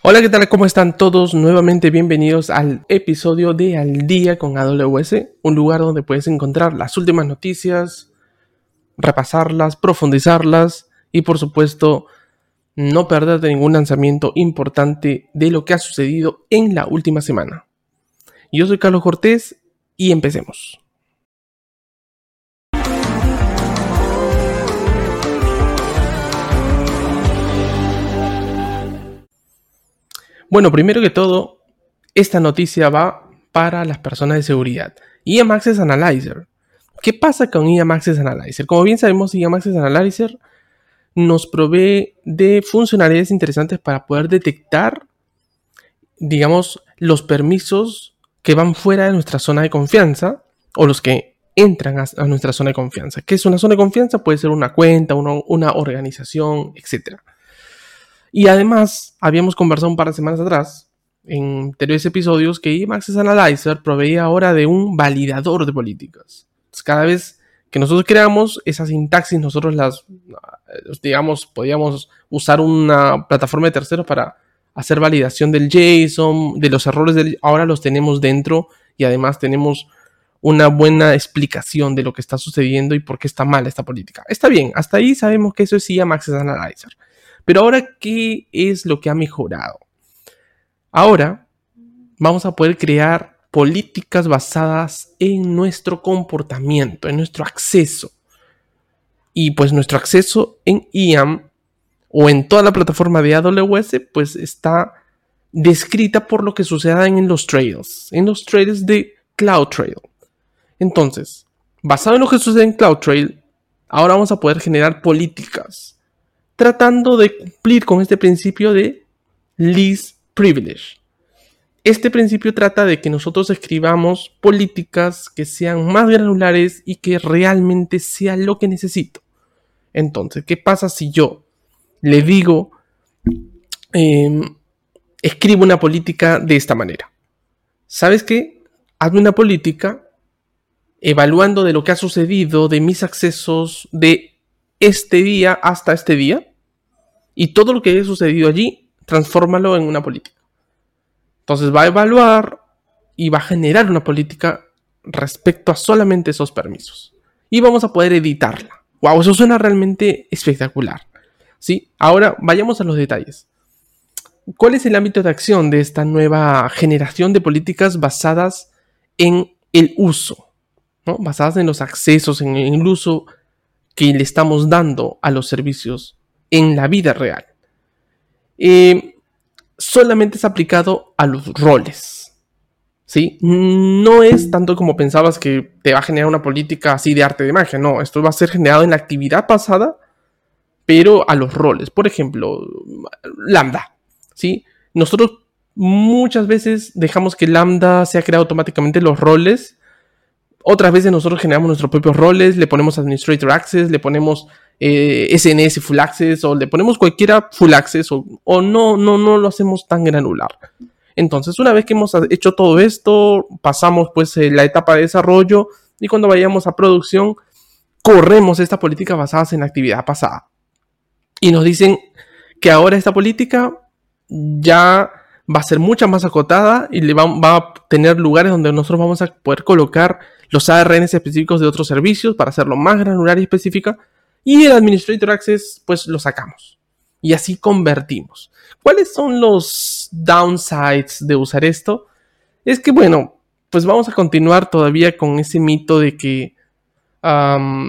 Hola, ¿qué tal? ¿Cómo están todos? Nuevamente bienvenidos al episodio de Al Día con AWS, un lugar donde puedes encontrar las últimas noticias, repasarlas, profundizarlas y por supuesto no perderte ningún lanzamiento importante de lo que ha sucedido en la última semana. Yo soy Carlos Cortés y empecemos. Bueno, primero que todo, esta noticia va para las personas de seguridad. IAM Access Analyzer. ¿Qué pasa con IAM Access Analyzer? Como bien sabemos, IAM Access Analyzer nos provee de funcionalidades interesantes para poder detectar, digamos, los permisos que van fuera de nuestra zona de confianza o los que entran a, nuestra zona de confianza. ¿Qué es una zona de confianza? Puede ser una cuenta, una organización, etc. Y además, habíamos conversado un par de semanas atrás, en anteriores episodios, que Access Analyzer proveía ahora de un validador de políticas. cada vez que nosotros creamos esa sintaxis, nosotros las, digamos, podíamos usar una plataforma de terceros para hacer validación del JSON, de los errores del, ahora los tenemos dentro y además tenemos una buena explicación de lo que está sucediendo y por qué está mal esta política. Está bien, hasta ahí sabemos que eso es IAM Access Analyzer. Pero ahora, ¿qué es lo que ha mejorado? Ahora vamos a poder crear políticas basadas en nuestro comportamiento, en nuestro acceso. Y pues nuestro acceso en IAM o en toda la plataforma de AWS, pues está descrita por lo que suceda en los trails, en los trails de CloudTrail. Entonces, basado en lo que sucede en CloudTrail, ahora vamos a poder generar políticas tratando de cumplir con este principio de least privilege. Este principio trata de que nosotros escribamos políticas que sean más granulares y que realmente sea lo que necesito. Entonces, ¿qué pasa si yo le digo, em, escribo una política de esta manera? ¿Sabes qué? Hazme una política evaluando de lo que ha sucedido, de mis accesos de este día hasta este día, y todo lo que haya sucedido allí, transfórmalo en una política. Entonces va a evaluar y va a generar una política respecto a solamente esos permisos. Y vamos a poder editarla. Wow, eso suena realmente espectacular. ¿Sí? Ahora vayamos a los detalles. ¿Cuál es el ámbito de acción de esta nueva generación de políticas basadas en el uso? ¿no? Basadas en los accesos, en el uso que le estamos dando a los servicios en la vida real. Eh, solamente es aplicado a los roles. ¿Sí? No es tanto como pensabas que te va a generar una política así de arte de magia. No, esto va a ser generado en la actividad pasada, pero a los roles. Por ejemplo, Lambda. ¿Sí? Nosotros muchas veces dejamos que Lambda sea creado automáticamente los roles. Otras veces nosotros generamos nuestros propios roles, le ponemos Administrator Access, le ponemos SNS eh, Full Access o le ponemos cualquiera Full Access o, no, no, no lo hacemos tan granular. Entonces, una vez que hemos hecho todo esto, pasamos pues eh, la etapa de desarrollo y cuando vayamos a producción, corremos esta política basada en la actividad pasada. Y nos dicen que ahora esta política ya va a ser mucha más acotada y le va, va, a tener lugares donde nosotros vamos a poder colocar los ARNs específicos de otros servicios para hacerlo más granular y específica y el Administrator Access, pues lo sacamos. Y así convertimos. ¿Cuáles son los downsides de usar esto? Es que, bueno, pues vamos a continuar todavía con ese mito de que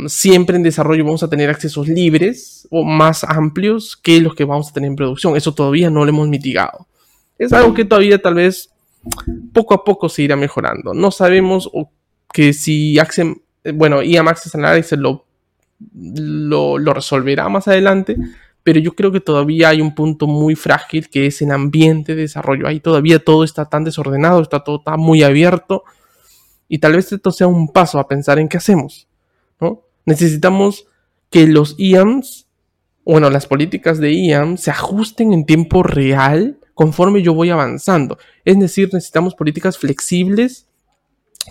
siempre en desarrollo vamos a tener accesos libres o más amplios que los que vamos a tener en producción. Eso todavía no lo hemos mitigado. Es algo que todavía tal vez poco a poco se irá mejorando. No sabemos que si Access, bueno, IAM Access Analysis lo lo, resolverá más adelante, pero yo creo que todavía hay un punto muy frágil que es el ambiente de desarrollo. Ahí todavía todo está tan desordenado, está todo tan muy abierto y tal vez esto sea un paso a pensar en qué hacemos. ¿no? Necesitamos que los IAMs, bueno, las políticas de IAM se ajusten en tiempo real conforme yo voy avanzando. Es decir, necesitamos políticas flexibles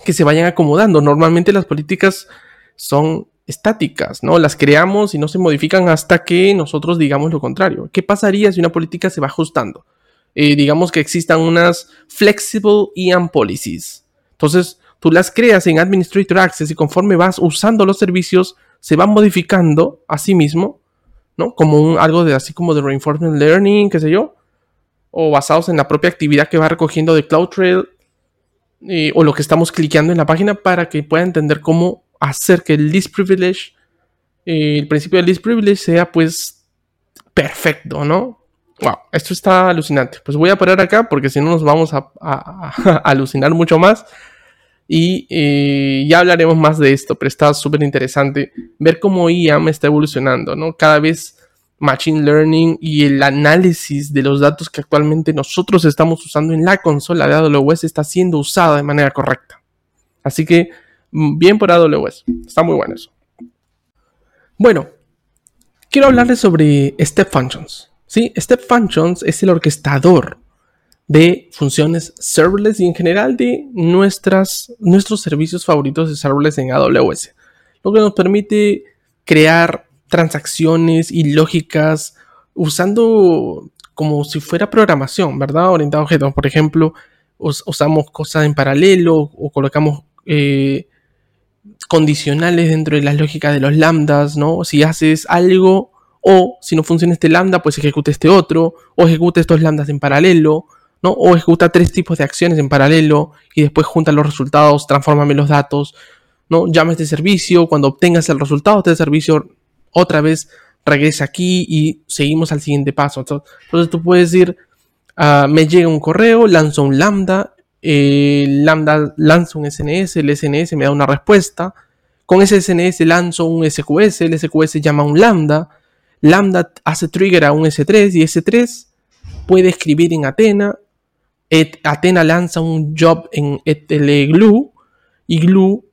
que se vayan acomodando. Normalmente las políticas son estáticas, ¿no? Las creamos y no se modifican hasta que nosotros digamos lo contrario. ¿Qué pasaría si una política se va ajustando? eh, digamos que existan unas flexible IAM policies. Entonces, tú las creas en Administrator Access y conforme vas usando los servicios, se van modificando a sí mismo, ¿no? Como un, algo de así como de reinforcement learning, qué sé yo, o basados en la propia actividad que va recogiendo de CloudTrail eh, o lo que estamos cliqueando en la página para que pueda entender cómo hacer que el list privilege, eh, el principio del list privilege sea pues perfecto, ¿no? Wow, esto está alucinante. Pues voy a parar acá porque si no nos vamos a, alucinar mucho más. Y eh, ya hablaremos más de esto, pero está súper interesante ver cómo IAM está evolucionando, ¿no? Cada vez Machine Learning y el análisis de los datos que actualmente nosotros estamos usando en la consola de AWS está siendo usada de manera correcta. Así que bien por AWS, está muy bueno eso. Bueno, quiero hablarles sobre Step Functions. ¿sí? Step Functions es el orquestador de funciones serverless y en general de nuestras, nuestros servicios favoritos de serverless en AWS. Lo que nos permite crear transacciones y lógicas usando como si fuera programación, ¿verdad? Orientado a objetos. Por ejemplo, usamos cosas en paralelo o colocamos eh, condicionales dentro de las lógicas de los lambdas, ¿no? Si haces algo o si no funciona este lambda, pues ejecute este otro, o ejecuta estos lambdas en paralelo, ¿no? O ejecuta tres tipos de acciones en paralelo y después junta los resultados, transfórmame los datos, ¿no? Llama este servicio, cuando obtengas el resultado este servicio, otra vez regresa aquí y seguimos al siguiente paso. Entonces tú puedes decir, ah, me llega un correo, lanzo un lambda, el lambda lanza un SNS, el SNS me da una respuesta, con ese SNS lanzo un SQS, el SQS llama a un lambda, lambda hace trigger a un S3 y S3 puede escribir en Athena, Athena lanza un job en ETL Glue y Glue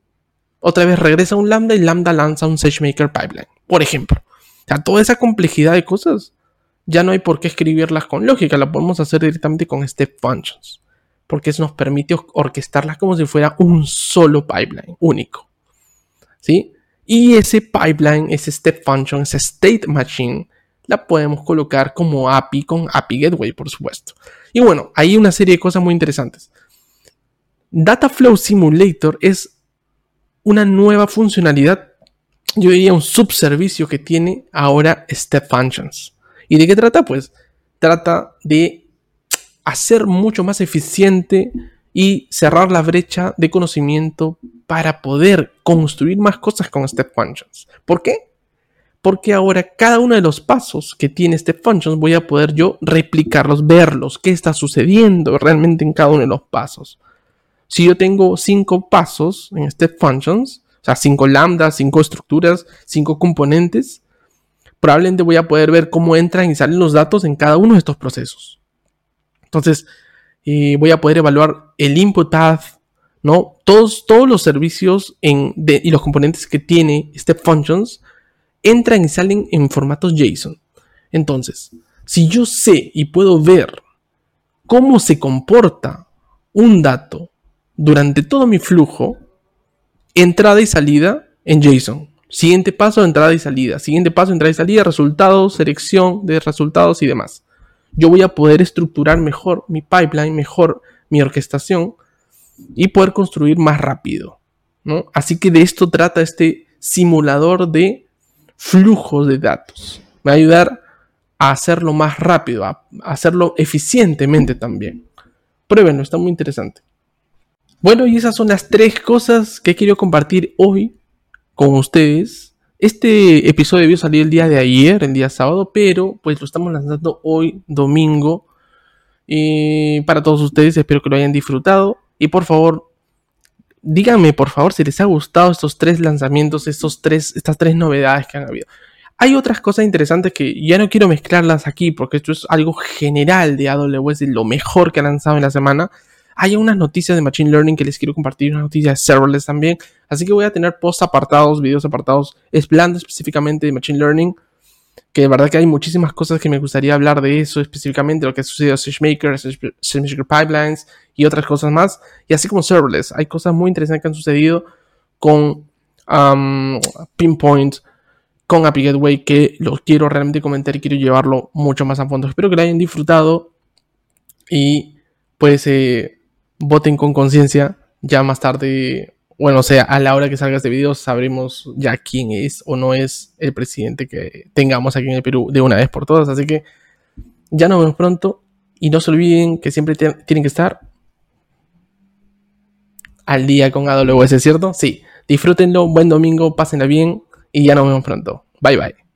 otra vez regresa un lambda y lambda lanza un SageMaker pipeline por ejemplo. O sea, toda esa complejidad de cosas ya no hay por qué escribirlas con lógica, la podemos hacer directamente con step functions, porque eso nos permite orquestarlas como si fuera un solo pipeline único. ¿Sí? Y ese pipeline, ese step function, ese state machine, la podemos colocar como API con API Gateway, por supuesto. Y bueno, hay una serie de cosas muy interesantes. Data Flow Simulator es una nueva funcionalidad yo diría un subservicio que tiene ahora Step Functions. ¿Y de qué trata? Pues trata de hacer mucho más eficiente y cerrar la brecha de conocimiento para poder construir más cosas con Step Functions. ¿Por qué? Porque ahora cada uno de los pasos que tiene Step Functions voy a poder yo replicarlos, verlos, qué está sucediendo realmente en cada uno de los pasos. Si yo tengo cinco pasos en Step Functions, sea, cinco lambdas, cinco estructuras, cinco componentes, probablemente voy a poder ver cómo entran y salen los datos en cada uno de estos procesos. Entonces, eh, voy a poder evaluar el input path, ¿no? Todos, los servicios y los componentes que tiene Step Functions entran y salen en formatos JSON. Entonces, si yo sé y puedo ver cómo se comporta un dato durante todo mi flujo, entrada y salida en JSON. Siguiente paso, entrada y salida. Siguiente paso, entrada y salida, resultados, selección de resultados y demás. Yo voy a poder estructurar mejor mi pipeline, mejor mi orquestación y poder construir más rápido. ¿no? Así que de esto trata este simulador de flujos de datos. Me va a ayudar a hacerlo más rápido, a hacerlo eficientemente también. Pruébenlo, está muy interesante. Bueno, y esas son las tres cosas que quiero compartir hoy con ustedes. Este episodio debió salir el día de ayer, el día sábado, pero pues lo estamos lanzando hoy, domingo. Y para todos ustedes, espero que lo hayan disfrutado. Y por favor, díganme por favor si les ha gustado estos tres lanzamientos, estos tres, estas tres novedades que han habido. Hay otras cosas interesantes que ya no quiero mezclarlas aquí porque esto es algo general de AWS, lo mejor que ha lanzado en la semana hay unas noticias de Machine Learning que les quiero compartir, una noticia de serverless también. Así que voy a tener post apartados, videos apartados, hablando específicamente de Machine Learning. Que de verdad que hay muchísimas cosas que me gustaría hablar de eso, específicamente lo que ha sucedido a SageMaker, SageMaker Pipelines y otras cosas más. Y así como serverless, hay cosas muy interesantes que han sucedido con Pinpoint, con API Gateway, que los quiero realmente comentar y quiero llevarlo mucho más a fondo. Espero que lo hayan disfrutado Y pues eh, voten con conciencia. Ya más tarde, bueno, o sea, a la hora que salga este video sabremos ya quién es o no es el presidente que tengamos aquí en el Perú de una vez por todas. Así que ya nos vemos pronto. Y no se olviden que siempre tienen que estar al día con AWS, ¿cierto? Sí. Disfrútenlo, buen domingo, pásenla bien y ya nos vemos pronto. Bye bye.